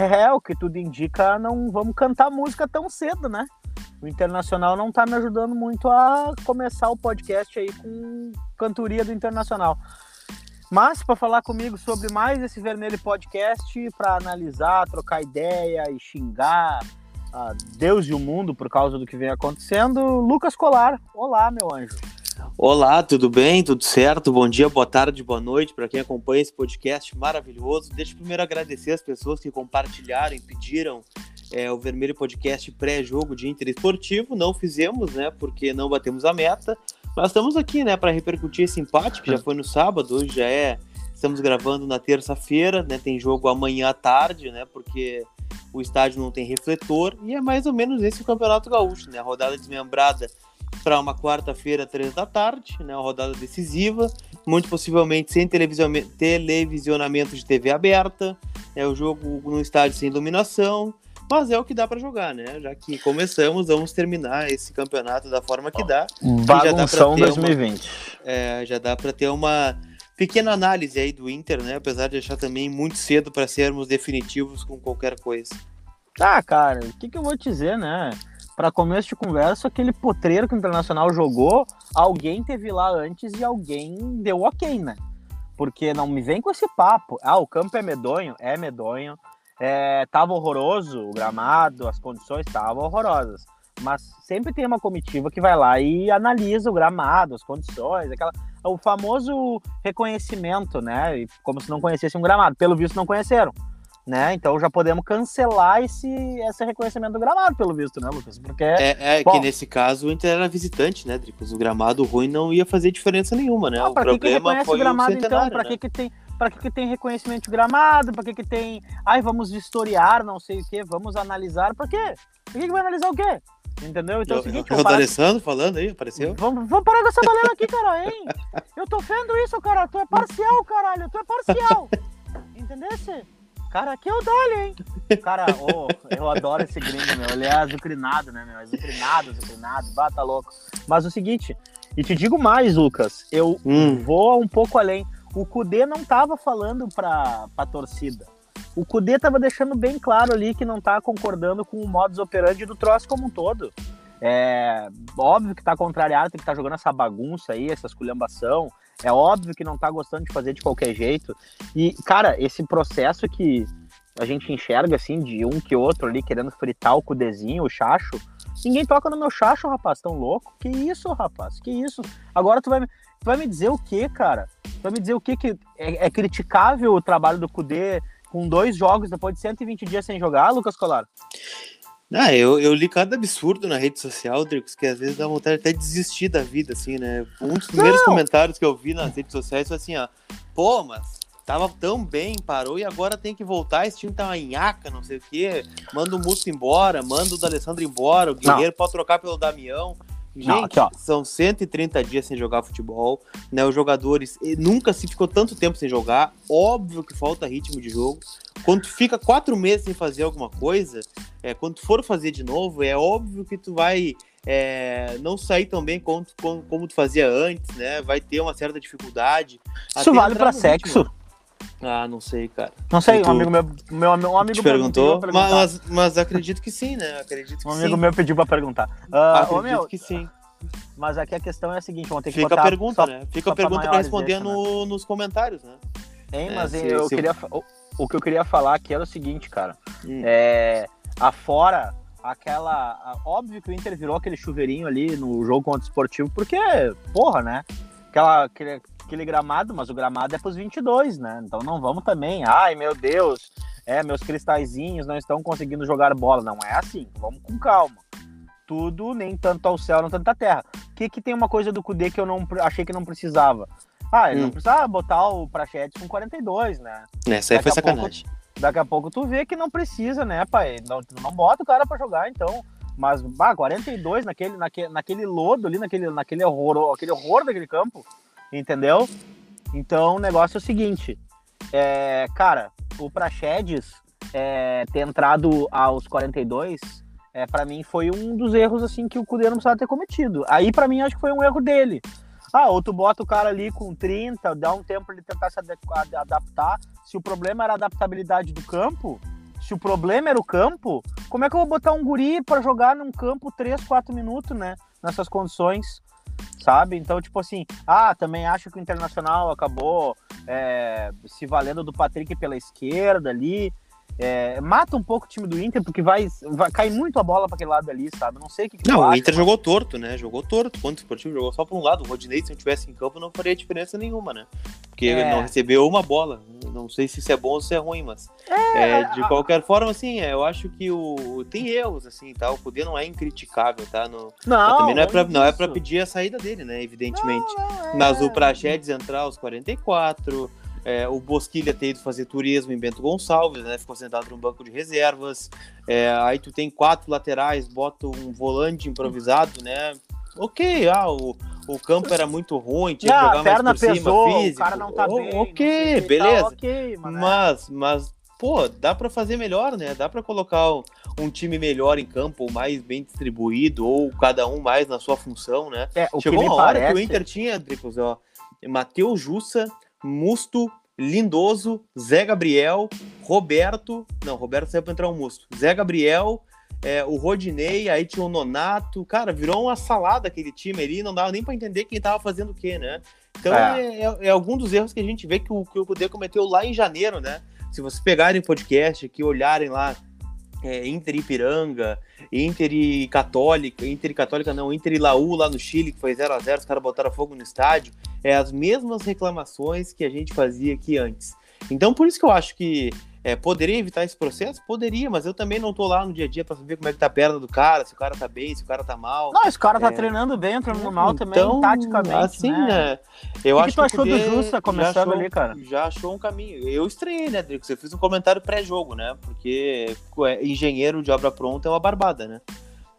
É, o que tudo indica, não vamos cantar música tão cedo, né? O Internacional não tá me ajudando muito a começar o podcast aí com cantoria do Internacional. Mas para falar comigo sobre mais esse Vermelho Podcast, para analisar, trocar ideia e xingar a Deus e o mundo por causa do que vem acontecendo, Lucas Colar. Olá, meu anjo. Olá, tudo bem? Tudo certo? Bom dia, boa tarde, boa noite para quem acompanha esse podcast maravilhoso. Deixa eu primeiro agradecer as pessoas que compartilharam e pediram é, o Vermelho Podcast pré-jogo de Inter Esportivo. Não fizemos, né? Porque não batemos a meta. Mas estamos aqui, né, para repercutir esse empate que já foi no sábado, hoje já é. Estamos gravando na terça-feira, né? Tem jogo amanhã à tarde, né? Porque o estádio não tem refletor e é mais ou menos esse o Campeonato Gaúcho, né? A rodada desmembrada para uma quarta-feira, três da tarde, né? Uma rodada decisiva, muito possivelmente sem televisionamento de TV aberta, é o jogo no estádio sem iluminação, mas é o que dá para jogar, né? Já que começamos, vamos terminar esse campeonato da forma que dá. Bagunção 2020. Uma, é, já dá para ter uma pequena análise aí do Inter, né? Apesar de achar também muito cedo para sermos definitivos com qualquer coisa. Ah, cara, o que, que eu vou te dizer, né? Para começo de conversa, aquele potreiro que o Internacional jogou, alguém teve lá antes e alguém deu ok, né? Porque não me vem com esse papo. Ah, o campo é medonho? É medonho. É, tava horroroso o gramado, as condições estavam horrorosas. Mas sempre tem uma comitiva que vai lá e analisa o gramado, as condições, aquela, o famoso reconhecimento, né? Como se não conhecessem um gramado. Pelo visto, não conheceram. Né? Então já podemos cancelar esse, esse reconhecimento do gramado, pelo visto, né, Lucas? Porque. É, é bom, que nesse caso o Inter era visitante, né, Dricos? O gramado ruim não ia fazer diferença nenhuma, né? Ah, o problema que reconhece foi o gramado, o então? Pra né? que, que tem para que, que tem reconhecimento de gramado, para que, que tem. Ai, vamos historiar, não sei o que, vamos analisar. Para quê? Para que, que vai analisar o quê? Entendeu? Então eu, é o seguinte. Eu, eu Alessandro falando aí, apareceu? Vamos, vamos parar com essa balela aqui, cara, hein? Eu tô vendo isso, cara. Tu é parcial, caralho. Tu é parcial. Entendesse? Cara, aqui é o Dali, hein? Cara, oh, eu adoro esse gringo, meu. Ele é azucrinado, né, meu? Azucrinado, azucrinado, bata louco. Mas o seguinte, e te digo mais, Lucas, eu hum. vou um pouco além o Cudê não estava falando para a torcida. O Cudê estava deixando bem claro ali que não está concordando com o modus operandi do troço como um todo. É óbvio que está contrariado, tem que tá jogando essa bagunça aí, essa esculhambação. É óbvio que não está gostando de fazer de qualquer jeito. E, cara, esse processo que a gente enxerga, assim, de um que outro ali querendo fritar o Cudezinho, o Chacho, ninguém toca no meu Chacho, rapaz, tão louco. Que isso, rapaz, que isso. Agora tu vai, tu vai me dizer o que, cara? Vai me dizer o que, que é, é criticável o trabalho do Cudê com dois jogos depois de 120 dias sem jogar, Lucas Colar? Ah, eu, eu li cada absurdo na rede social, Dricos, que às vezes dá vontade até de desistir da vida, assim, né? Um dos primeiros Não. comentários que eu vi nas redes sociais foi assim, ó, pô, mas tava tão bem, parou e agora tem que voltar, esse time tá uma nhaca, não sei o quê, manda o Musto embora, manda o D'Alessandro embora, o Guerreiro Não. pode trocar pelo Damião, Gente, Não, aqui, são 130 dias sem jogar futebol, né? Os jogadores nunca se ficou tanto tempo sem jogar. Óbvio que falta ritmo de jogo. Quando tu fica quatro meses sem fazer alguma coisa, é, quando tu for fazer de novo, é óbvio que tu vai é, não sair tão bem como, como, como, tu fazia antes, né? Vai ter uma certa dificuldade. Isso vale para sexo? Ah, não sei, cara. Não sei, um amigo meu, meu, um amigo Te perguntou, mas, mas acredito que sim, né? Acredito que um amigo sim. meu pediu para perguntar. Uh, acredito meu, que sim. Mas aqui a questão é a seguinte, vamos ter que Fica a pergunta, né? Fica a pergunta para responder no, né? nos comentários, né? Hein, é, mas se, eu se queria o, o, que eu queria falar aqui era o seguinte, cara. Hum. É, afora aquela, óbvio que o Inter virou aquele chuveirinho ali no jogo contra o Esportivo, porque, porra, né? Aquela, aquele, aquele gramado, mas o gramado é pros 22, né? Então não vamos também, ai meu Deus, é, meus cristalzinhos não estão conseguindo jogar bola. Não é assim, vamos com calma tudo, nem tanto ao céu, nem tanto à terra. O que, que tem uma coisa do Kudê que eu não achei que não precisava? Ah, ele hum. não precisava botar o Prachetes com 42, né? Essa aí daqui foi sacanagem. Pouco, daqui a pouco tu vê que não precisa, né, pai? Não, não bota o cara pra jogar, então. Mas, bah, 42 naquele, naquele, naquele lodo ali, naquele, naquele horror, aquele horror daquele campo, entendeu? Então o negócio é o seguinte. É, cara, o Prachedes é, ter entrado aos 42 é, para mim foi um dos erros assim que o Cudê não precisava ter cometido. Aí para mim acho que foi um erro dele. Ah, ou tu bota o cara ali com 30, dá um tempo ele tentar se adaptar. Se o problema era a adaptabilidade do campo, Se o problema era o campo, como é que eu vou botar um guri para jogar num campo 3, 4 minutos, né? Nessas condições, sabe? Então, tipo assim, ah, também acho que o Internacional acabou é, se valendo do Patrick pela esquerda ali. É, mata um pouco o time do Inter, porque vai, vai cair muito a bola para aquele lado ali, sabe? Não sei o que, que Não, o Inter mas- jogou torto, né? Jogou torto. Quando o esportivo jogou só pra um lado, o Rodinei, se não tivesse em campo, não faria diferença nenhuma, né? Porque É. ele não recebeu uma bola. Não sei se isso é bom ou se é ruim, mas. É, de a- qualquer forma, assim, é, eu acho que o. Tem erros, assim, tá? O poder não é incriticável, tá? No... Não, também não é, pra, não é pra pedir a saída dele, né? Evidentemente. Não, é. Mas o Praxedes entrar aos 44, é, o Bosquilha ter ido fazer turismo em Bento Gonçalves, né? Ficou sentado no banco de reservas. É, aí tu tem quatro laterais, bota um volante improvisado, né? Ok, ah, o, o campo era muito ruim, tinha que jogar a perna mais por pesou, cima, físico. o cara não tá O- bem. Ok, o beleza. Tá, ok, mas, né? Mas, mas, pô, dá pra fazer melhor, né? Dá pra colocar um, um time melhor em campo, ou mais bem distribuído, ou cada um mais na sua função, né? É, o Chegou uma hora parece... que o Inter tinha, Dricos, ó, Matheus Jussa, Musto, Lindoso, Zé Gabriel, Roberto, não, Roberto saiu pra entrar um Musto, Zé Gabriel, é, o Rodinei, aí tinha o Nonato, cara, virou uma salada aquele time ali, não dava nem pra entender quem tava fazendo o quê, né? Então É. é, é- é algum dos erros que a gente vê que o, que o Cudê cometeu lá em janeiro, né? Se vocês pegarem o podcast aqui, olharem lá, é, Inter Ipiranga, Inter e Católica, Inter e Católica não, Inter e Laú lá no Chile, que foi 0 a 0 os caras botaram fogo no estádio, é as mesmas reclamações que a gente fazia aqui antes. Então por isso que eu acho que é, poderia evitar esse processo? Poderia, mas eu também não tô lá no dia a dia pra saber como é que tá a perna do cara, se o cara tá bem, se o cara tá mal. Não, esse cara tá É. treinando bem, treinando mal também, Então, taticamente, assim, né? né? Eu O que acho tu achou do Kudê Jussa já começando achou- ali, cara? Já achou um caminho. Eu estranhei, né, Drico? Eu fiz um comentário pré-jogo, né? Porque é, engenheiro de obra pronta é uma barbada, né?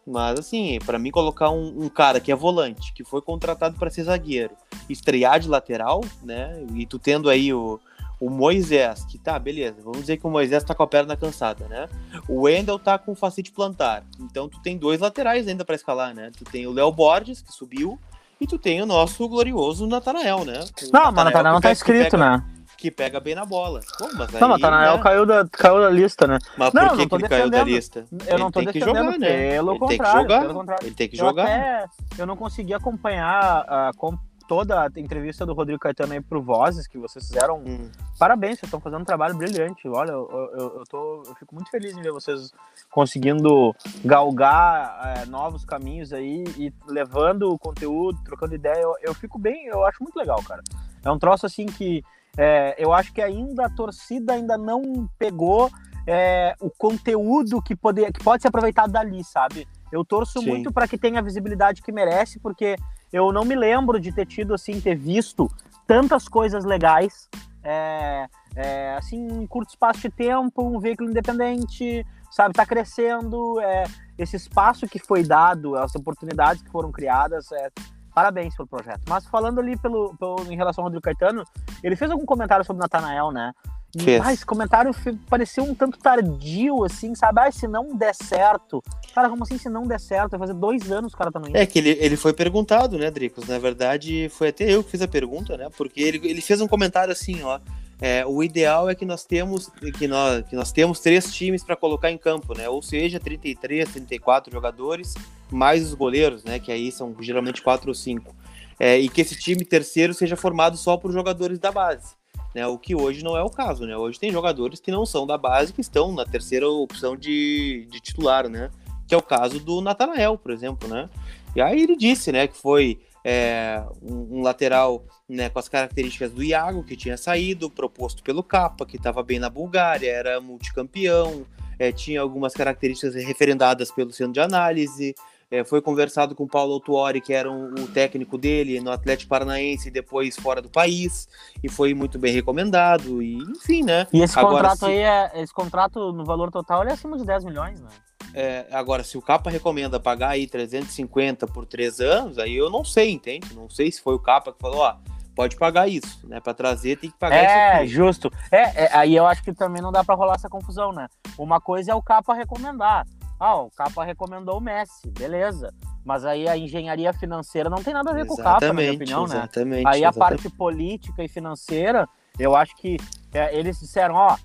Mas, assim, pra mim colocar um, um cara que é volante, que foi contratado pra ser zagueiro, estrear de lateral, né? E tu tendo aí o, o Moisés, que tá, beleza, vamos dizer que o Moisés tá com a perna cansada, né? O Wendel tá com facite plantar. Então tu tem dois laterais ainda pra escalar, né? Tu tem o Léo Borges, que subiu, e tu tem o nosso glorioso Natanael, né? O Não, mas Natanael não tá escrito, pega- né? Que pega bem na bola. Pô, mas Não, aí, Natanael né? caiu, da, caiu da lista, né? Mas Não, por não que, ele caiu da lista? Eu não Ele tô tem que jogar, né? pelo Ele tem que contrário, jogar. contrário. Ele tem que Eu jogar. até eu não consegui acompanhar com toda a entrevista do Rodrigo Caetano aí pro Vozes, que vocês fizeram. Hum. Parabéns, vocês estão fazendo um trabalho brilhante. Olha, eu, eu, eu tô, eu fico muito feliz em ver vocês conseguindo galgar eh, novos caminhos aí e levando o conteúdo, trocando ideia. Eu, eu fico bem, eu acho muito legal, cara. É um troço assim que eh, eu acho que ainda a torcida ainda não pegou eh, o conteúdo que, poder, que pode ser aproveitado dali, sabe? Eu torço Sim. muito para que tenha a visibilidade que merece, porque eu não me lembro de ter tido, assim, ter visto tantas coisas legais, é, é, assim, em curto espaço de tempo, um veículo independente, sabe, tá crescendo, é, esse espaço que foi dado, as oportunidades que foram criadas, é, parabéns pelo projeto. Mas falando ali pelo, pelo- em relação ao Rodrigo Caetano, ele fez algum comentário sobre o Natanael, né? Fez. ah, esse comentário pareceu um tanto tardio, assim, sabe? Ah, se não der certo. Cara, como assim se não der certo? Vai fazer dois anos que o cara tá no. É que ele, ele foi perguntado, né, Dricos? Na verdade, foi até eu que fiz a pergunta, né? Porque ele, ele fez um comentário assim, ó. é, o ideal é que nós temos que nós, que nós temos três times para colocar em campo, né? Ou seja, 33, 34 jogadores, mais os goleiros, né? Que aí são geralmente quatro ou cinco. É, e que esse time terceiro seja formado só por jogadores da base. Né, o que hoje não é o caso, né? Hoje tem jogadores que não são da base, que estão na terceira opção de, de titular, né? Que é o caso do Natanael, por exemplo, né? E aí ele disse, né, que foi é, um, um lateral né, com as características do Iago, que tinha saído, proposto pelo Capa, que estava bem na Bulgária, era multicampeão, é, tinha algumas características referendadas pelo centro de análise, é, foi conversado com o Paulo Autuori, que era um- o técnico dele no Atlético Paranaense e depois fora do país, e foi muito bem recomendado, e enfim, né? E esse Agora, contrato se- aí, é, esse contrato no valor total, ele é acima de 10 milhões, né? É, agora, se o Capa recomenda pagar aí 350 por três anos, aí eu não sei, entende? Não sei se foi o Capa que falou, ó, pode pagar isso, né? Pra trazer tem que pagar É, isso aqui. justo. É, é, aí eu acho que também não dá pra rolar essa confusão, né? Uma coisa é o Capa recomendar. Ah, o Capa recomendou o Messi, beleza. Mas aí a engenharia financeira não tem nada a ver com o Capa, na minha opinião, né? exatamente, Aí a exatamente. parte política e financeira, eu acho que é, eles disseram, ó,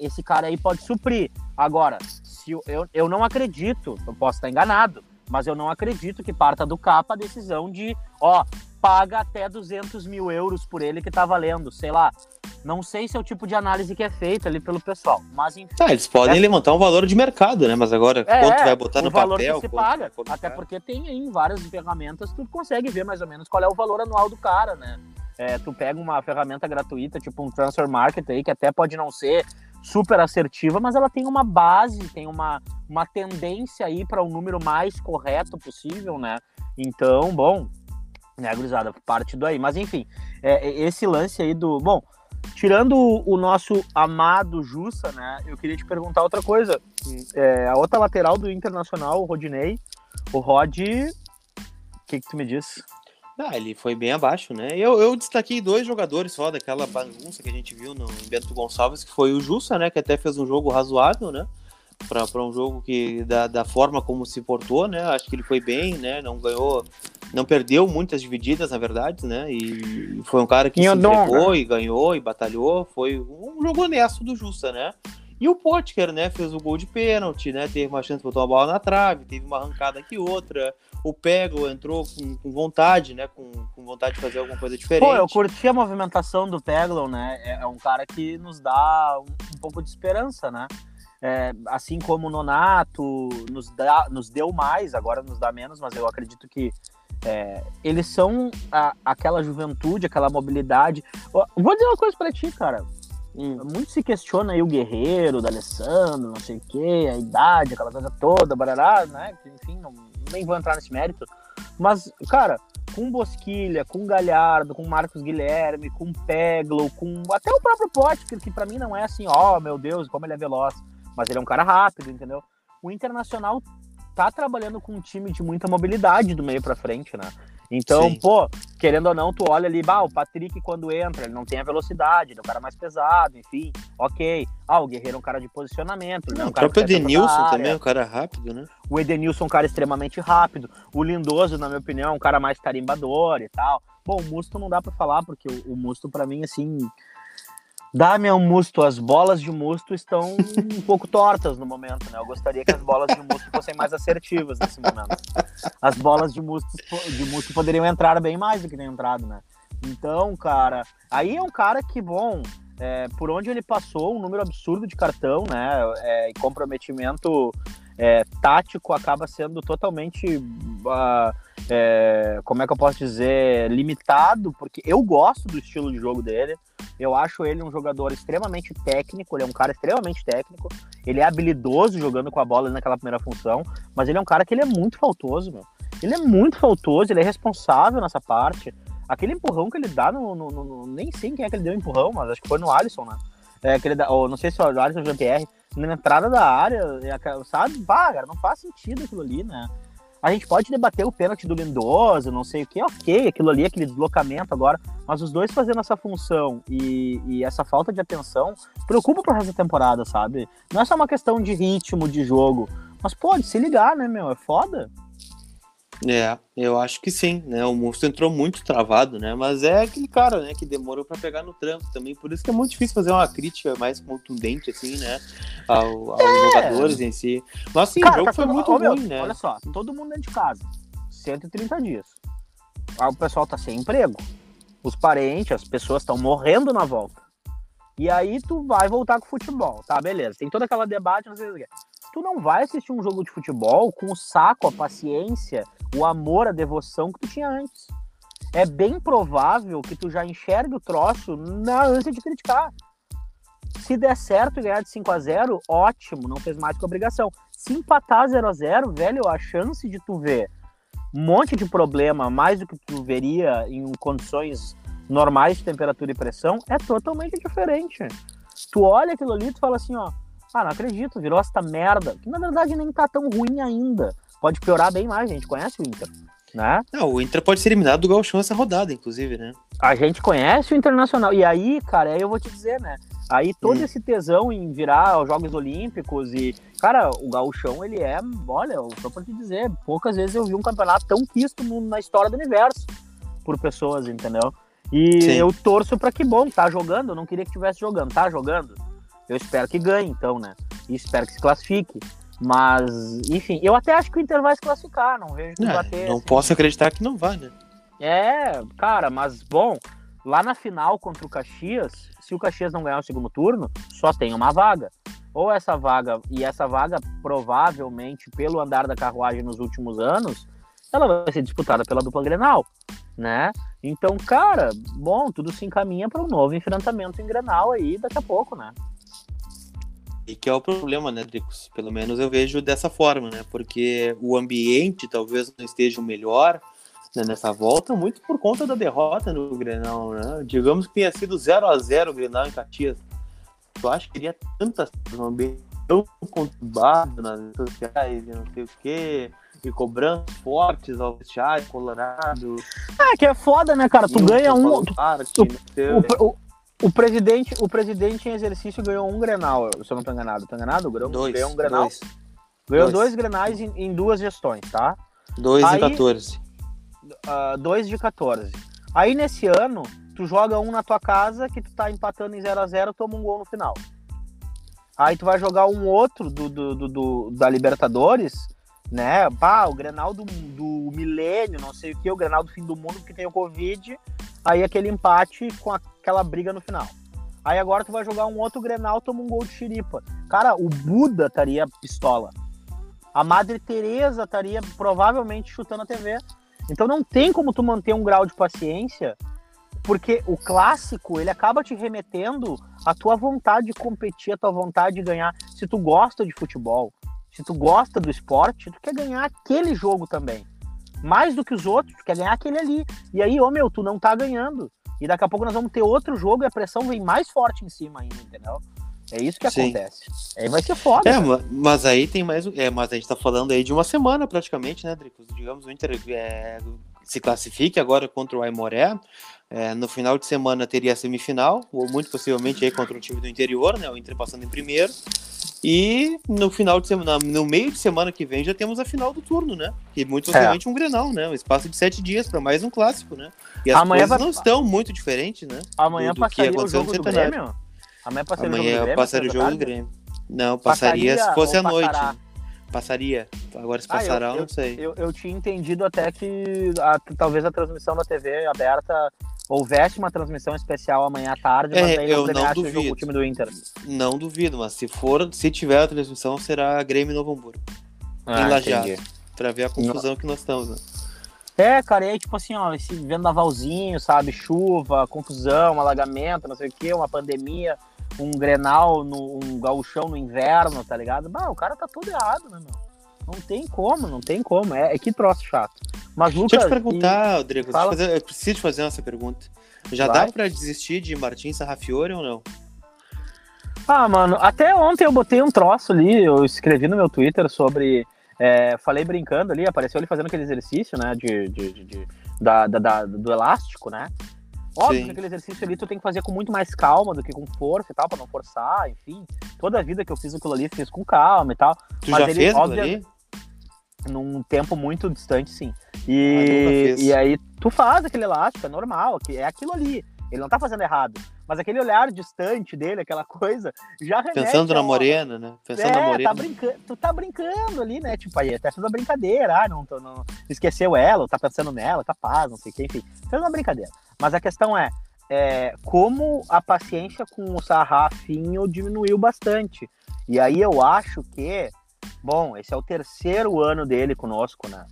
esse cara aí pode suprir. Agora, se eu, eu, eu não acredito, eu posso estar enganado, mas eu não acredito que parta do capa a decisão de, ó, paga até 200 mil euros por ele que tá valendo, sei lá. Não sei se é o tipo de análise que é feita ali pelo pessoal, mas enfim. Ah, eles podem é... levantar um valor de mercado, né? Mas agora, é, quanto vai botar no valor papel? Que se paga, até porque tem aí várias ferramentas, tu consegue ver mais ou menos qual é o valor anual do cara, né? É, tu pega uma ferramenta gratuita, tipo um Transfer Market aí, que até pode não ser super assertiva, mas ela tem uma base, tem uma, uma tendência aí para o um número mais correto possível, né? Então, bom, né, gurizada, parte. Mas enfim, é, é, esse lance aí do. Bom, tirando o nosso amado Jussa, né? Eu queria te perguntar outra coisa. É, a outra lateral do Internacional, o Rodinei, o Rod. O que, que tu me diz? Ah, ele foi bem abaixo, né? Eu, eu destaquei dois jogadores só daquela bagunça que a gente viu no Bento Gonçalves, que foi o Jussa, né? Que até fez um jogo razoável, né? Para um jogo que da, da forma como se portou, né? Acho que ele foi bem, né? Não ganhou, não perdeu muitas divididas, na verdade, né? E foi um cara que se entregou e ganhou e batalhou. Foi um jogo honesto do Jussa, né? E o Potker, né, fez o gol de pênalti, né, teve uma chance de botar uma bola na trave, teve uma arrancada que outra. O Pego entrou com, com vontade, né, com, com, vontade de fazer alguma coisa diferente. Pô, eu curti a movimentação do Peglo, né, é, é um cara que nos dá um, um pouco de esperança, né. É, assim como o Nonato nos, dá, nos deu mais, agora nos dá menos, mas eu acredito que é, eles são a, aquela juventude, aquela mobilidade. Vou dizer uma coisa para ti, cara. Hum. Muito se questiona aí o guerreiro, da Alessandro, não sei o que, a idade, aquela coisa toda, barará, né? Enfim, não, nem vou entrar nesse mérito. Mas, cara, com Bosquilha, com Galhardo, com Marcos Guilherme, com Peglo, com até o próprio Potker, que para mim não é assim, ó, oh, meu Deus, como ele é veloz, mas ele é um cara rápido, entendeu? O Internacional tá trabalhando com um time de muita mobilidade do meio para frente, né? Então, Sim. pô, querendo ou não, tu olha ali, bah, o Patrick quando entra, ele não tem a velocidade, ele é um cara mais pesado, enfim, ok. Ah, o Guerreiro é um cara de posicionamento, ele é um cara O próprio Edenilson também é um cara rápido, né? O Edenilson é um cara extremamente rápido. O Lindoso, na minha opinião, é um cara mais carimbador e tal. Bom, o Musto não dá para falar, porque o, o Musto, para mim, assim, Damian Musto, as bolas de Musto estão um pouco tortas no momento, né? Eu gostaria que as bolas de Musto fossem mais assertivas nesse momento. As bolas de Musto, de Musto poderiam entrar bem mais do que tem entrado, né? Então, cara, aí é um cara que, bom, é, por onde ele passou, um número absurdo de cartão, né? É, comprometimento é, tático acaba sendo totalmente. Uh, é, como é que eu posso dizer? Limitado, porque eu gosto do estilo de jogo dele. Eu acho ele um jogador extremamente técnico, ele é um cara extremamente técnico. Ele é habilidoso jogando com a bola naquela primeira função, mas ele é um cara que ele é muito faltoso, meu. Ele é muito faltoso, ele é responsável nessa parte. Aquele empurrão que ele dá no, no, no nem sei quem é que ele deu empurrão, mas acho que foi no Alisson, né? É, aquele da, ou não sei se foi o Alisson ou o Jean-Pierre, na entrada da área, sabe? Bah, cara, não faz sentido aquilo ali, né? A gente pode debater o pênalti do Lindoso, não sei o que, ok, aquilo ali, aquele deslocamento agora, mas os dois fazendo essa função e, e essa falta de atenção preocupa pro resto da temporada, sabe? Não é só uma questão de ritmo de jogo, mas pode se ligar, né, meu? É foda. É, eu acho que sim, né? O monstro entrou muito travado, né? Mas é aquele cara, né, que demorou para pegar no tranco também. Por isso que é muito difícil fazer uma crítica mais contundente, assim, né? Ao, aos é. jogadores em si. Mas sim, cara, o jogo tá foi muito ruim, meu, né? Olha só, todo mundo dentro de casa, 130 dias. O pessoal tá sem emprego. Os parentes, as pessoas estão morrendo na volta. E aí tu vai voltar com o futebol, tá? Beleza. Tem toda aquela debate, não sei o que tu não vai assistir um jogo de futebol com o saco, a paciência, o amor, a devoção que tu tinha antes. É bem provável que tu já enxergue o troço na ânsia de criticar. Se der certo e ganhar de 5 a 0 ótimo, não fez mais que obrigação. Se empatar 0 a 0 velho, a chance de tu ver um monte de problema, mais do que tu veria em condições normais de temperatura e pressão, é totalmente diferente. Tu olha aquilo ali e tu fala assim, ó, ah, não acredito, virou esta merda. Que na verdade nem tá tão ruim ainda. Pode piorar bem mais, a gente conhece o Inter. Né? Não, o Inter pode ser eliminado do Gauchão essa rodada, inclusive, né? A gente conhece o Internacional. E aí, cara, aí eu vou te dizer, né? Aí todo hum. esse tesão em virar aos Jogos Olímpicos e. Cara, o Gauchão, ele é. Olha, só pra te dizer, poucas vezes eu vi um campeonato tão quisto na história do universo por pessoas, entendeu? E Sim. eu torço para que bom, tá jogando. Eu não queria que tivesse jogando, tá jogando Eu espero que ganhe, então, né? E espero que se classifique. Mas, enfim, eu até acho que o Inter vai se classificar, não vejo que É, vai ter. não assim. posso acreditar que não vai, né? É, cara, mas bom, lá na final contra o Caxias, se o Caxias não ganhar o segundo turno, só tem uma vaga. Ou essa vaga, e essa vaga provavelmente, pelo andar da carruagem nos últimos anos, ela vai ser disputada pela dupla Grenal, né? Então, cara, bom, tudo se encaminha para um novo enfrentamento em Grenal aí daqui a pouco, né? E que é o problema, né, Dricos? Pelo menos eu vejo dessa forma, né? Porque o ambiente talvez não esteja o melhor né, nessa volta, muito por conta da derrota no Grenal, né? Digamos que tenha sido 0 a 0 o Grenal em Caxias. Eu acho que teria tantas um ambiente tão conturbado nas redes sociais e não sei o quê, e cobranças fortes ao vestiário colorado. É, que é foda, né, cara? Tu ganha um. Sei- O, o, o presidente, o presidente em exercício ganhou um Grenal, se eu não tô enganado. Tô enganado? Ganhou, dois, ganhou um Grenal. dois, Ganhou dois. dois Grenais em, em duas gestões, tá? dois Aí- e 14. Ah, dois de 14. Aí nesse ano, tu joga um na tua casa que tu tá empatando em 0 a 0 toma um gol no final. Aí tu vai jogar um outro do, do, do- do- da Libertadores, né? Pá, o Grenal do, do milênio, não sei o que, o Grenal do fim do mundo porque tem o Covid. Aí aquele empate com aquela briga no final. Aí agora tu vai jogar um outro Grenal, toma um gol de xiripa. Cara, o Buda estaria pistola. A Madre Teresa estaria provavelmente chutando a TV. Então não tem como tu manter um grau de paciência, porque o clássico, ele acaba te remetendo à tua vontade de competir, à tua vontade de ganhar. Se tu gosta de futebol, se tu gosta do esporte, tu quer ganhar aquele jogo também. Mais do que os outros, tu quer ganhar aquele ali. E aí, ô meu, tu não tá ganhando. E daqui a pouco nós vamos ter outro jogo e a pressão vem mais forte em cima ainda, entendeu? É isso que acontece. Aí vai ser foda. É, cara. mas aí tem mais. um- É, mas a gente tá falando aí de uma semana praticamente, né, Dricos? Digamos, o Inter é, se classifique agora contra o Aimoré. É, no final de semana teria a semifinal, ou muito possivelmente aí contra o time do interior, né? O Inter passando em primeiro. E no final de semana, no meio de semana que vem, já temos a final do turno, né? Que muito É. possivelmente um Grenal, né? Um espaço de sete dias para mais um clássico, né? E as Amanhã coisas vai- não estão muito diferentes, né? Amanhã do- do passaria o jogo do. Grêmio? Amanhã passaria o jogo do Amanhã Grêmio? passaria o jogo do? Grêmio. Não, passaria Passaria se fosse à noite. Passaria. Agora se Ah, eu- passará, eu, não sei. Eu, eu tinha entendido até que a- talvez a transmissão da TV aberta houvesse uma transmissão especial amanhã à tarde, mas É, eu não não premiasse o, jogo, duvido. o time do Inter. Não duvido, mas se for, se tiver a transmissão, será Grêmio e Novo Hamburgo. Ah, em Lajeado. entendi. Pra ver a confusão que nós estamos, né? É, cara, e aí, tipo assim, ó, esse vendavalzinho, sabe? Chuva, confusão, alagamento, não sei o quê, uma pandemia, um grenal, no, um gauchão no inverno, tá ligado? Bah, o cara tá todo errado, né, meu? Não tem como, não tem como. É, é que troço chato. Mas, Lucas. Deixa eu te perguntar, Rodrigo, deixa eu, Fala. fazer- eu preciso te fazer essa pergunta. Já Vai. dá pra desistir de Martins Sarrafiore ou não? e- Ah, mano, até ontem eu botei um troço ali, eu escrevi no meu Twitter sobre. é, falei brincando ali, apareceu ele fazendo aquele exercício, né? De, de, de- de- da, da- da- do elástico, né? Óbvio Sim. que aquele exercício ali tu tem que fazer com muito mais calma do que com força e tal, pra não forçar, enfim. Toda a vida que eu fiz aquilo ali, fiz com calma e tal. Tu Mas já ele, fez obvia- ali? Num tempo muito distante, sim. Ah, E, fiz. e aí tu faz aquele elástico, é normal, é aquilo ali. Ele não tá fazendo errado. Mas aquele olhar distante dele, aquela coisa, já Pensando na uma- morena, né? Pensando é, na morena. tá brincando, tu tá brincando ali, né? Tipo, aí até fez uma brincadeira, ah, não, tô- não esqueceu ela, ou tá pensando nela, capaz, não sei o que, enfim. Fez uma brincadeira. Mas a questão é, é, como a paciência com o Sarrafinho diminuiu bastante. E aí eu acho que, bom, esse é o terceiro ano dele conosco, né?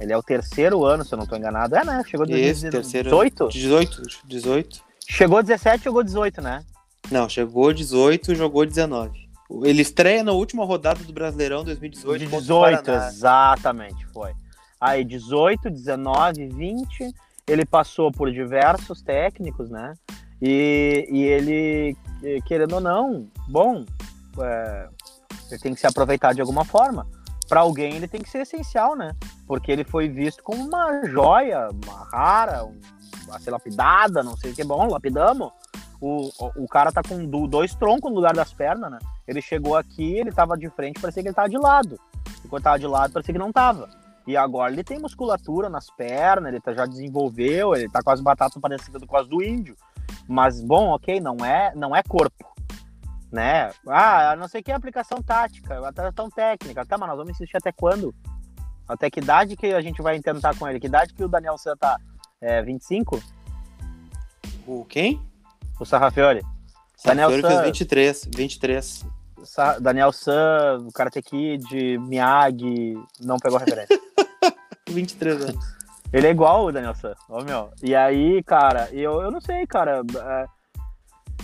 Ele é o terceiro ano, se eu não tô enganado. É, né? Chegou Esse, terceiro. 18? 18, 18. Chegou 17, chegou 18, né? Não, chegou 18 e jogou 19. Ele estreia na última rodada do Brasileirão 2018 De contra o 18, Paraná. exatamente, foi. Aí 18, 19, 20, ele passou por diversos técnicos, né? E, e ele, querendo ou não, bom, é, ele tem que se aproveitar de alguma forma. Para alguém ele tem que ser essencial, né? Porque ele foi visto como uma joia, uma rara, um- a ser lapidada, não sei o que. Bom, lapidamos. O, o, o cara tá com do- dois troncos no lugar das pernas, né? Ele chegou aqui, ele tava de frente, parecia que ele tava de lado. Enquanto tava de lado, parecia que não tava. E agora ele tem musculatura nas pernas, ele tá, já desenvolveu, ele tá com as batatas parecidas com as do índio. Mas, bom, ok, não é, não é corpo. Né? Ah, não sei que aplicação tática, aplicação técnica. Tá, mas nós vamos insistir até quando? Até que idade que a gente vai tentar com ele? Que idade que o Daniel San tá? É, 25? O quem? O Sarrafiori. Daniel San... fez 23, 23. Sa Daniel San, o Karate Kid, Miyagi, não pegou referência. 23 anos. Ele é igual o Daniel San, ó, meu. E aí, cara, eu, eu não sei, cara. É,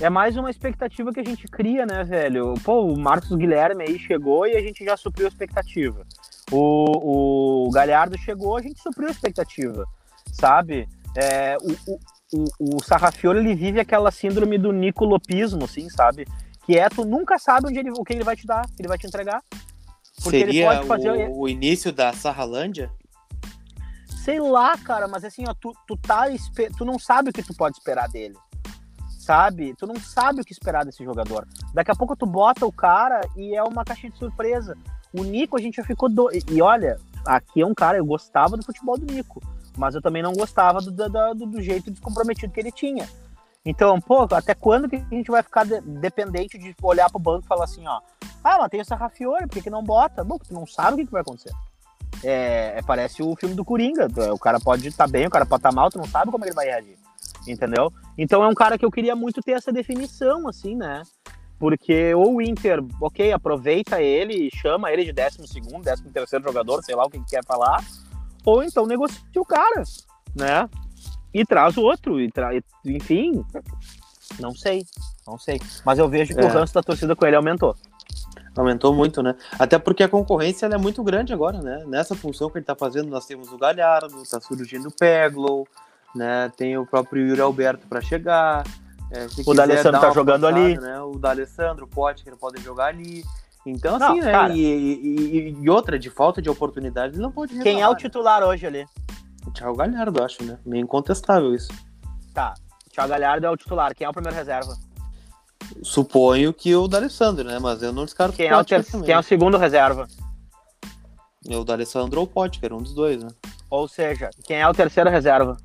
é mais uma expectativa que a gente cria, né, velho? Pô, o Marcos Guilherme aí chegou e a gente já supriu a expectativa. O, o Galhardo chegou, a gente supriu a expectativa, sabe? É, o, o, o, o Sarrafiore, ele vive aquela síndrome do nicolopismo, assim, sabe? Que é, tu nunca sabe onde ele, o que ele vai te dar, que ele vai te entregar. Porque Seria ele pode fazer... o, o início da Sarralândia? Sei lá, cara, mas assim, ó, tu, tu, tá, tu não sabe o que tu pode esperar dele. Sabe? Tu não sabe o que esperar desse jogador. Daqui a pouco tu bota o cara e é uma caixinha de surpresa. O Nico, a gente já ficou. Do... E olha, aqui é um cara, eu gostava do futebol do Nico mas eu também não gostava do, do, do jeito descomprometido que ele tinha. Então, pô, até quando que a gente vai ficar de, dependente de olhar pro banco e falar assim, ó, ah, mas tem essa Rafiori, por que, que não bota? Bom, tu não sabe o que, que vai acontecer. É, é, parece o filme do Coringa, o cara pode estar tá bem, o cara pode estar tá mal, tu não sabe como ele vai reagir, entendeu? Então é um cara que eu queria muito ter essa definição, assim, né? Porque ou o Inter, ok, aproveita ele, chama ele de décimo segundo, décimo terceiro jogador, sei lá o que quer falar, ou então negocia o cara, né? E traz outro, e tra... enfim, não sei, não sei. Mas eu vejo que é. o ranço da torcida com ele aumentou. Aumentou muito, né? Até porque a concorrência é muito grande agora, né? Nessa função que ele tá fazendo, nós temos o Galhardo, tá surgindo o Peglow, né? Tem o próprio Yuri Alberto para chegar. É, o D'Alessandro tá jogando passada, ali. Né? O D'Alessandro, o Potker podem jogar ali. Então, não, assim, né? Cara, e, e, e, outra, de falta de oportunidade, ele não pode Quem é o né? titular né? hoje ali? O Thiago Galhardo, acho, né? Meio incontestável isso. Tá. O Thiago Galhardo é o titular. Quem é o primeiro reserva? Suponho que o D'Alessandro, né? Mas eu não descarto quem é o ter... Quem é o segundo reserva? É o D'Alessandro ou o Potker, um dos dois, né? Ou seja, quem é o terceiro reserva?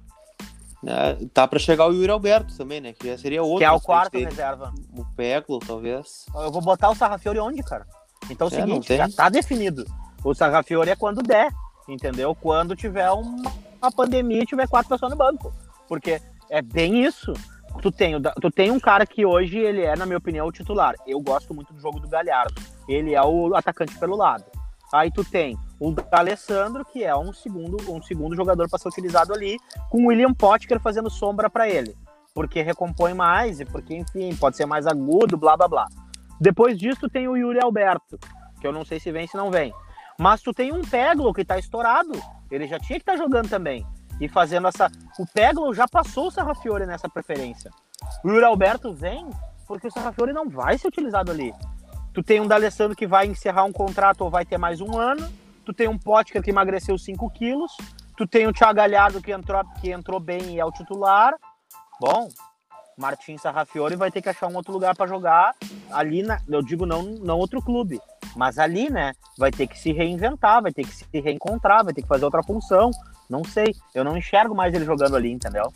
É, tá para chegar o Yuri Alberto também, né? Que já seria outro. Que é o quarto reserva. O Peclo, talvez. Eu vou botar o Sarrafiori onde, cara? Então é o é, seguinte, já tá definido. O Sarrafiori é quando der, entendeu? Quando tiver uma, uma pandemia e tiver quatro pessoas no banco. Porque é bem isso. Tu tem, tu tem um cara que hoje ele é, na minha opinião, o titular. Eu gosto muito do jogo do Galhardo. Ele é o atacante pelo lado. Aí tu tem o Alessandro, que é um segundo, um segundo jogador para ser utilizado ali, com o William Potker fazendo sombra para ele. Porque recompõe mais e porque, enfim, pode ser mais agudo, blá blá blá. Depois disso, tem o Yuri Alberto, que eu não sei se vem se não vem. Mas tu tem um Peglo que tá estourado. Ele já tinha que estar tá jogando também. E fazendo essa. O Peglo já passou o Sarrafiore nessa preferência. O Yuri Alberto vem porque o Sarrafiore não vai ser utilizado ali. Tu tem um D'Alessandro que vai encerrar um contrato ou vai ter mais um ano. Tu tem um Potker que emagreceu 5 quilos. Tu tem o Thiago Galhardo que entrou, que entrou bem e é o titular. Bom, Martin Sarrafiore vai ter que achar um outro lugar para jogar ali, na, eu digo não, não outro clube, mas ali, né, vai ter que se reinventar, vai ter que se reencontrar, vai ter que fazer outra função, não sei, eu não enxergo mais ele jogando ali, entendeu?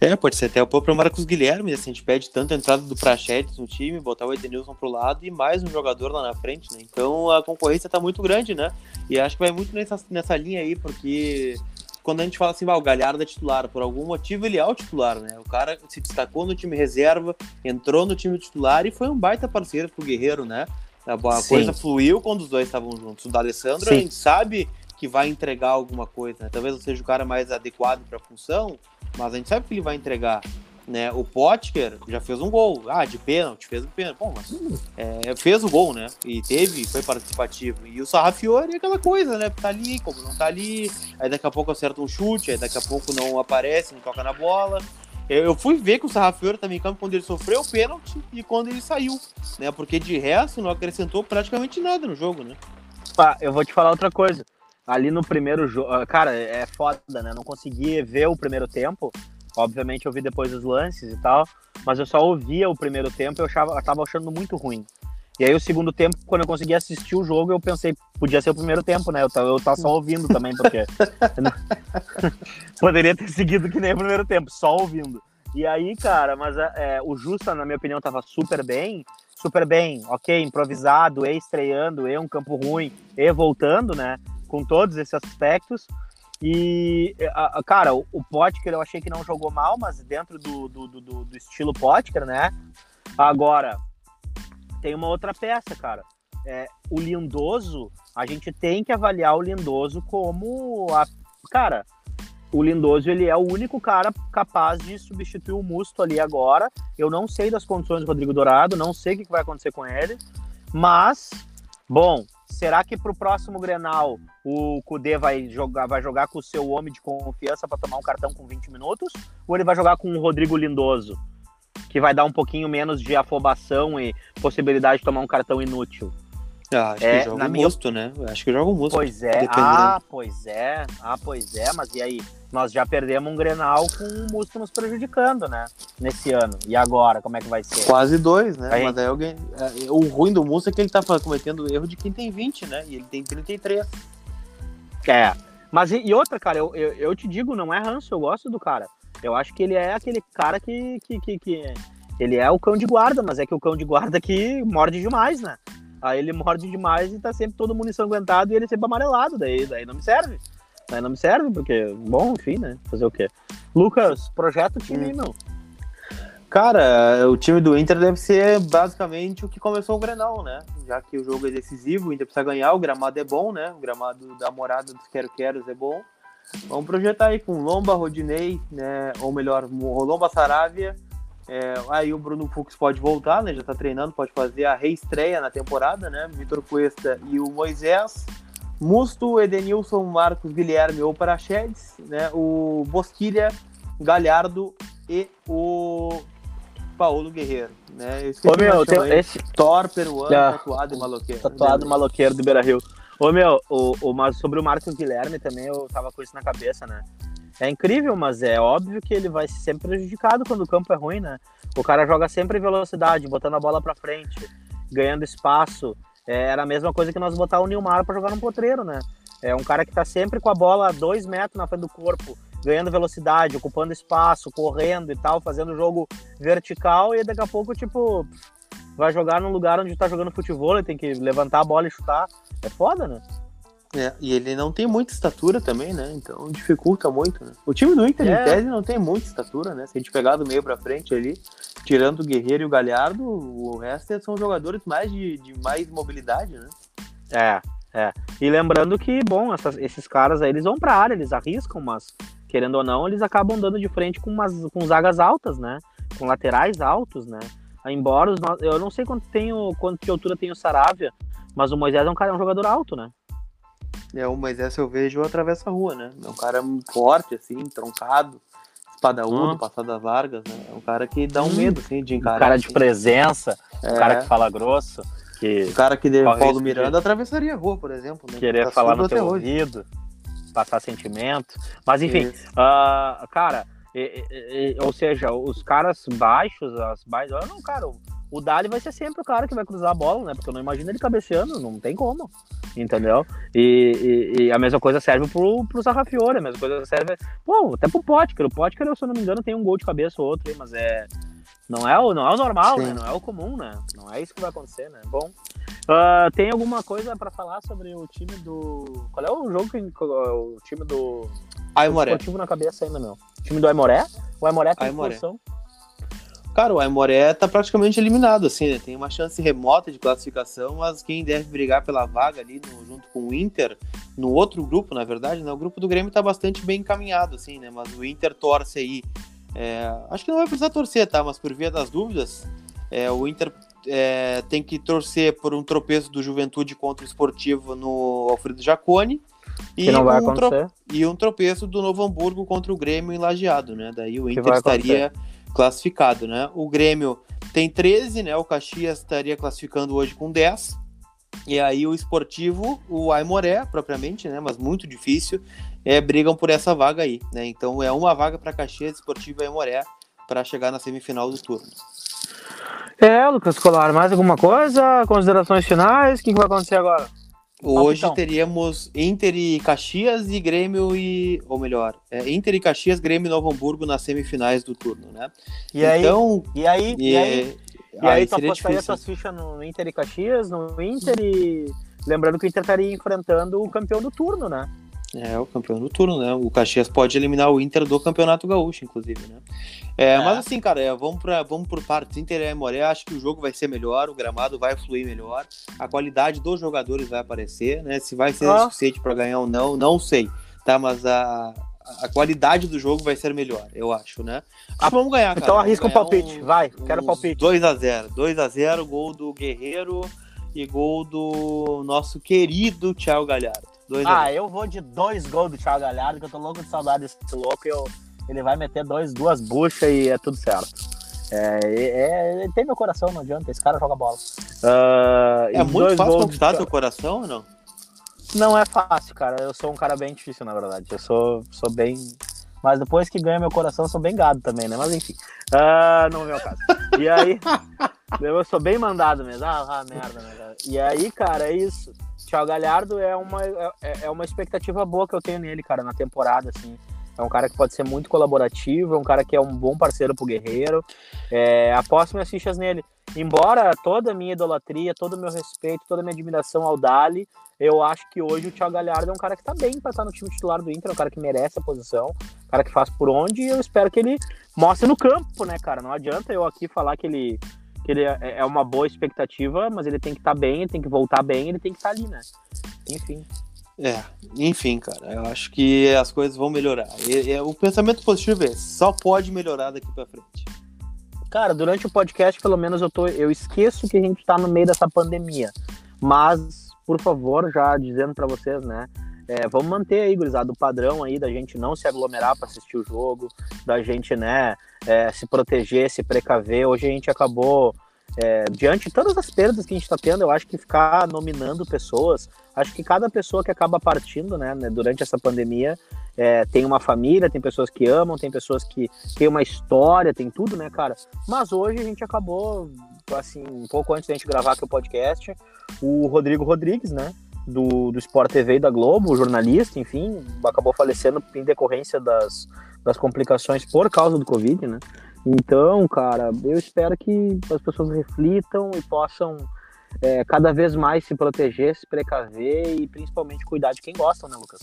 É, pode ser até o próprio Marcos Guilherme, assim, a gente pede tanto a entrada do Prachetes no time, botar o Edenilson pro lado e mais um jogador lá na frente, né? Então a concorrência tá muito grande, né? E acho que vai muito nessa, nessa linha aí, porque quando a gente fala assim, ah, o Galhardo é titular, por algum motivo ele é o titular, né? O cara se destacou no time reserva, entrou no time titular e foi um baita parceiro pro Guerreiro, né? A, coisa fluiu quando os dois estavam juntos. O D'Alessandro, Sim. a gente sabe que vai entregar alguma coisa, né? Talvez não seja o cara mais adequado para a função, mas a gente sabe que ele vai entregar. Né? O Potker já fez um gol. Ah, de pênalti, fez um pênalti. Bom, mas é, fez o gol, né? E teve, foi participativo. E o Sarrafiori é aquela coisa, né? Tá ali, como não tá ali. Aí daqui a pouco acerta um chute, aí daqui a pouco não aparece, não toca na bola. Eu fui ver que o Sarrafiori também em campo quando ele sofreu o pênalti e quando ele saiu, né? Porque de resto não acrescentou praticamente nada no jogo, né? Ah, eu vou te falar outra coisa ali no primeiro jogo. Ah, cara, é foda, né? Não consegui ver o primeiro tempo. Obviamente eu vi depois os lances e tal. Mas eu só ouvia o primeiro tempo e eu, achava, eu tava achando muito ruim. E aí o segundo tempo, quando eu consegui assistir o jogo, eu pensei, podia ser o primeiro tempo, né? Eu tava, eu tava só ouvindo também, porque. Poderia ter seguido que nem o primeiro tempo, só ouvindo. E aí, cara, mas é, o Justa, na minha opinião, tava super bem. Super bem, ok, improvisado, e estreando, e um campo ruim, e voltando, né? Com todos esses aspectos. E, cara, o, o Potker eu achei que não jogou mal, mas dentro do, do, do, do estilo Potker, né? Agora, tem uma outra peça, cara. É, o Lindoso, a gente tem que avaliar o Lindoso como a. Cara, o Lindoso ele é o único cara capaz de substituir o Musto ali agora. Eu não sei das condições do Rodrigo Dourado, não sei o que vai acontecer com ele, mas bom, será que para o próximo Grenal o Cudê vai jogar, vai jogar com o seu homem de confiança para tomar um cartão com 20 minutos? Ou ele vai jogar com o Rodrigo Lindoso, que vai dar um pouquinho menos de afobação e possibilidade de tomar um cartão inútil? Ah, acho é, que joga o minha... Musto, né? Acho que joga o Musto. Pois é, ah, pois é, ah, pois é, mas e aí? Nós já perdemos um Grenal com o Musto nos prejudicando, né? Nesse ano. E agora, como é que vai ser? Quase dois, né? Aí... Mas aí alguém... É, o ruim do Musto é que ele tá cometendo erro de quem tem 20, né? E ele tem 33. É. Mas e, e outra, cara, eu, eu, eu, te digo, não é ranço, eu gosto do cara. Eu acho que ele é aquele cara que, que, que, que... Ele é o cão de guarda, mas é que o cão de guarda que morde demais, né? Aí ele morde demais e tá sempre todo mundo ensanguentado e ele sempre amarelado, daí, daí não me serve. Daí não me serve, porque, bom, enfim, né? Fazer o quê? Lucas, projeto o time, hum. meu. Cara, o time do Inter deve ser basicamente o que começou o Grenal, né? Já que o jogo é decisivo, o Inter precisa ganhar, o gramado é bom, né? O gramado da morada dos Quero-Queros é bom. Vamos projetar aí com Lomba, Rodinei, né? Ou melhor, Lomba, Saravia, é, aí o Bruno Fux pode voltar, né? Já tá treinando, pode fazer a reestreia na temporada, né? Vitor Cuesta e o Moisés. Musto, Edenilson, Marcos Guilherme ou Parachedes, né? O Bosquilha, Galhardo e o Paulo Guerreiro, né? Ô, meu, tem esse... Thor peruano, ah, tatuado e maloqueiro. Tatuado né? maloqueiro do Beira Rio. Ô, meu, o, o, sobre o Marcos Guilherme também eu tava com isso na cabeça, né? É incrível, mas é óbvio que ele vai ser sempre prejudicado quando o campo é ruim, né? O cara joga sempre em velocidade, botando a bola para frente, ganhando espaço. É, era a mesma coisa que nós botar o Nilmar para jogar no potreiro, né? É um cara que tá sempre com a bola a dois metros na frente do corpo, ganhando velocidade, ocupando espaço, correndo e tal, fazendo jogo vertical e daqui a pouco, tipo, vai jogar num lugar onde tá jogando futebol, tem que levantar a bola e chutar. É foda, né? É, e ele não tem muita estatura também, né? Então dificulta muito, né? O time do Inter, é. em tese, não tem muita estatura, né? Se a gente pegar do meio pra frente ali, tirando o Guerreiro e o Galhardo, o resto são jogadores mais de, de mais mobilidade, né? É, é. E lembrando que, bom, essas, esses caras aí, eles vão pra área, eles arriscam, mas, querendo ou não, eles acabam dando de frente com, umas, com zagas altas, né? Com laterais altos, né? Embora os, eu não sei quanto, tem o, quanto de altura tem o Saravia, mas o Moisés é um cara, é um jogador alto, né? É, o Moisés eu vejo atravessa a rua, né? É um cara forte, assim, troncado, espadaúdo, hum. passadas largas, né? É um cara que dá um hum. medo, assim, de encarar. Um cara assim. de presença, é. um cara que fala grosso. Que o cara que de Paulo Miranda atravessaria a rua, por exemplo. Né? Querer tá falar no teu hoje. ouvido, passar sentimento. Mas enfim, uh, cara, e, e, e, ou seja, os caras baixos, as baixas. Não, cara, o Dali vai ser sempre o cara que vai cruzar a bola, né? Porque eu não imagino ele cabeceando, não tem como. Entendeu? E, e, e a mesma coisa serve pro, pro Sarrafiore, a mesma coisa serve. Pô, até pro Potker. O Potker, se eu não me engano, tem um gol de cabeça ou outro mas é. Não é o, não é o normal, né? Não é o comum, né? Não é isso que vai acontecer, né? Bom. Uh, tem alguma coisa para falar sobre o time do. Qual é o jogo que. O time do. Aimoré. O na cabeça ainda, meu. O time do Aimoré? O Aimoré tem Aimoré. posição. Cara, o Aimoré tá praticamente eliminado, assim, né? Tem uma chance remota de classificação, mas quem deve brigar pela vaga ali no, junto com o Inter, no outro grupo, na verdade, né? O grupo do Grêmio tá bastante bem encaminhado, assim, né? Mas o Inter torce aí. É, acho que não vai precisar torcer, tá? Mas por via das dúvidas, é, o Inter é, tem que torcer por um tropeço do Juventude contra o Esportivo no Alfredo Jacone. E um, e um tropeço do Novo Hamburgo contra o Grêmio em Lajeado, né? Daí o Inter estaria classificado, né? O Grêmio tem 13, né? O Caxias estaria classificando hoje com 10. E aí o esportivo, o Aimoré, propriamente, né? Mas muito difícil, é, brigam por essa vaga aí, né? Então é uma vaga para Caxias, Esportivo e Aimoré para chegar na semifinal do turno. É, Lucas Colar, mais alguma coisa? Considerações finais? O que, que vai acontecer agora? Hoje Palpitão. teríamos Inter e Caxias e Grêmio e. Ou melhor, é, Inter e Caxias, Grêmio e Novo Hamburgo nas semifinais do turno, né? E aí, então, e aí, e, aí, e aí, tu seria apostaria tuas fichas no Inter e Caxias, no Inter e. Lembrando que o Inter estaria enfrentando o campeão do turno, né? É, o campeão do turno, né? O Caxias pode eliminar o Inter do Campeonato Gaúcho, inclusive, né? É, É. Mas assim, cara, é, vamos, pra, vamos por partes. Inter e Moré, acho que o jogo vai ser melhor, o gramado vai fluir melhor, a qualidade dos jogadores vai aparecer, né? Se vai ser Ah. o suficiente para ganhar ou não, não sei, tá? Mas a, a qualidade do jogo vai ser melhor, eu acho, né? Acho que vamos ganhar, cara. Então arrisca um ganhar palpite, vai, quero palpite. 2x0. 2x0, gol do Guerreiro e gol do nosso querido Thiago Galhardo. 2 a 0. Ah, eu vou de dois gols do Thiago Galhardo, que eu tô louco de saudade desse louco. e Eu, ele vai meter dois, duas buchas e é tudo certo. É, é- ele tem meu coração, não adianta. Esse cara joga bola. Ah, É e muito dois fácil gols conquistar do- teu coração ou não? Não é fácil, cara. Eu sou um cara bem difícil, na verdade. Eu sou, sou bem. Mas depois que ganha meu coração, eu sou bem gado também, né? Mas enfim. Ah, não é o meu caso. E aí. eu sou bem mandado mesmo. Ah, ah, merda, merda. E aí, cara, é isso. Thiago Galhardo é uma, é, é uma expectativa boa que eu tenho nele, cara, na temporada, assim. É um cara que pode ser muito colaborativo, é um cara que é um bom parceiro pro Guerreiro. É, aposto minhas fichas nele. Embora toda a minha idolatria, todo o meu respeito, toda a minha admiração ao Dali, eu acho que hoje o Thiago Galhardo é um cara que tá bem pra estar no time titular do Inter, é um cara que merece a posição, um cara que faz por onde, e eu espero que ele mostre no campo, né, cara? Não adianta eu aqui falar que ele, que ele é é uma boa expectativa, mas ele tem que estar bem, ele tem que voltar bem, ele tem que estar ali, né? Enfim. É, enfim, cara, eu acho que as coisas vão melhorar. E- e o pensamento positivo é só pode melhorar daqui pra frente. Cara, durante o podcast, pelo menos eu tô, eu esqueço que a gente tá no meio dessa pandemia. Mas, por favor, já dizendo pra vocês, né? é, vamos manter aí, gurizada, o padrão aí da gente não se aglomerar pra assistir o jogo, da gente, né, é, se proteger, se precaver. Hoje a gente acabou, é, diante de todas as perdas que a gente tá tendo, eu acho que ficar nominando pessoas, acho que cada pessoa que acaba partindo, né, né, durante essa pandemia, é, tem uma família, tem pessoas que amam, tem pessoas que têm uma história, tem tudo, né, cara? Mas hoje a gente acabou, assim, um pouco antes da gente gravar aqui o podcast, o Rodrigo Rodrigues, né? Do, do Sport TV e da Globo, jornalista, enfim, acabou falecendo em decorrência das, das complicações por causa do Covid, né? Então, cara, eu espero que as pessoas reflitam e possam é, cada vez mais se proteger, se precaver e principalmente cuidar de quem gosta, né, Lucas?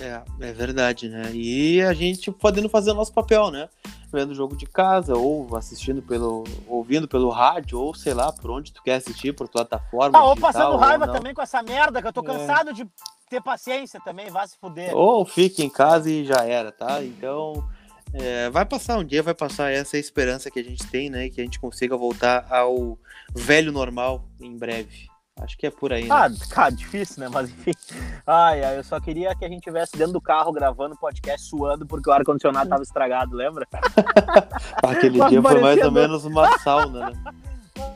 É, é verdade, né? E a gente podendo fazer o nosso papel, né? Vendo o jogo de casa, ou assistindo pelo. ouvindo pelo rádio, ou sei lá, por onde tu quer assistir, por plataforma. Ah, ou digital, passando ou raiva não. também com essa merda, que eu tô É. cansado de ter paciência também, vai se fuder. Ou fique em casa e já era, tá? Então, é, vai passar um dia, vai passar essa é a esperança que a gente tem, né? Que a gente consiga voltar ao velho normal em breve. Acho que é por aí, né? Ah, cara, difícil, né? Mas enfim. Ai, ai, eu só queria que a gente estivesse dentro do carro gravando podcast suando porque o ar-condicionado tava estragado, lembra? Aquele mas dia foi mais ou menos uma sauna, né?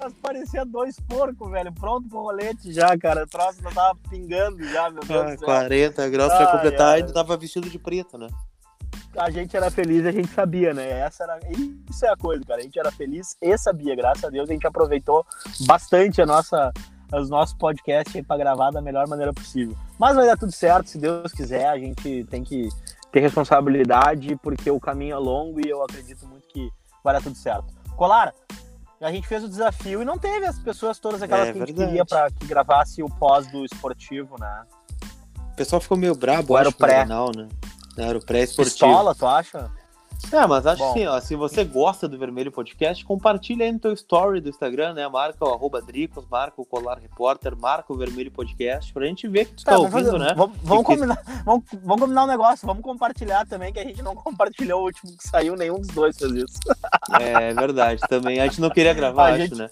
Mas parecia dois porcos, velho, pronto pro rolete já, cara. O troço já tava pingando já, meu Deus Ah, do céu. 40 graus pra completar, ai. ainda tava vestido de preto, né? A gente era feliz e a gente sabia, né? Essa era... Isso é a coisa, cara. A gente era feliz e sabia, graças a Deus. A gente aproveitou bastante a nossa, os nossos podcasts para gravar da melhor maneira possível. Mas vai dar tudo certo, se Deus quiser. A gente tem que ter responsabilidade, porque o caminho é longo e eu acredito muito que vai dar tudo certo. Colar, a gente fez o desafio e não teve as pessoas todas aquelas É que a gente verdade. queria para que gravasse o pós do esportivo, né? O pessoal ficou meio brabo, Ou era acho, o pré? canal, né? Era o pré-esportivo. Pistola, tu acha? É, mas acho Bom. assim, ó, se você gosta do Vermelho Podcast, compartilha aí no teu story do Instagram, né? Marca o arroba Dricos, marca o Colar Repórter, marca o Vermelho Podcast, pra gente ver que tu tá, Tá, ouvindo, fazer- né? vamos, vamos Que- combinar, vamos, vamos combinar um negócio, vamos compartilhar também, que a gente não compartilhou o último que saiu, nenhum dos dois fez isso. É verdade, também. A gente não queria gravar, A acho, gente- né?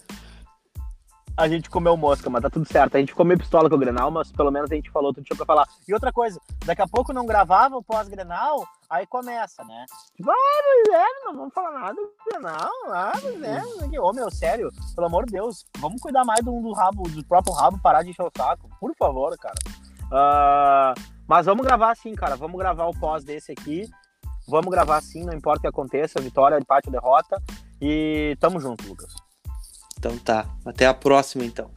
A gente comeu mosca, mas tá tudo certo. A gente meio pistola com o Grenal, mas pelo menos a gente falou tudo tinha pra falar. E outra coisa, daqui a pouco não gravava o pós-Grenal, aí começa, né? Tipo, ah, mas é, não vamos falar nada do Grenal, ah, mas é. Ô, meu, sério, pelo amor de Deus, vamos cuidar mais do, do rabo, do próprio rabo, parar de encher o saco. Por favor, cara. Ah, mas vamos gravar sim, cara. Vamos gravar o pós desse aqui. Vamos gravar sim, não importa o que aconteça, vitória, empate ou derrota. E tamo junto, Lucas. Então tá. Até a próxima, então.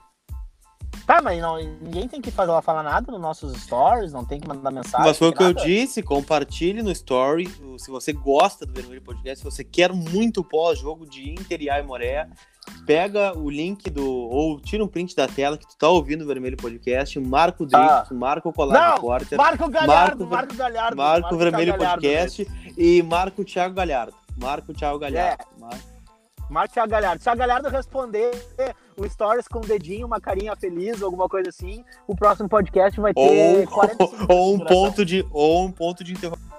Tá, mas não, ninguém tem que fazer falar nada nos nossos stories, não tem que mandar mensagem. Mas foi o que eu nada. disse, compartilhe no story. Se você gosta do Vermelho Podcast, se você quer muito pós-jogo de Inter e Aimoré, pega o link do. ou tira um print da tela que tu tá ouvindo o Vermelho Podcast, marca o Drift, marca o Colar Não, Repórter, Marco Galhardo, Marco- Marco Galhardo. marca o Vermelho Galhardo, Podcast e marca o Thiago Galhardo. Marca o Thiago Galhardo. Marca- Marco Thiago Galhardo. Se a Galhardo responder o stories com um dedinho, uma carinha feliz, alguma coisa assim, o próximo podcast vai ter Ou, 45 ou um ponto de ou um ponto de interrogação.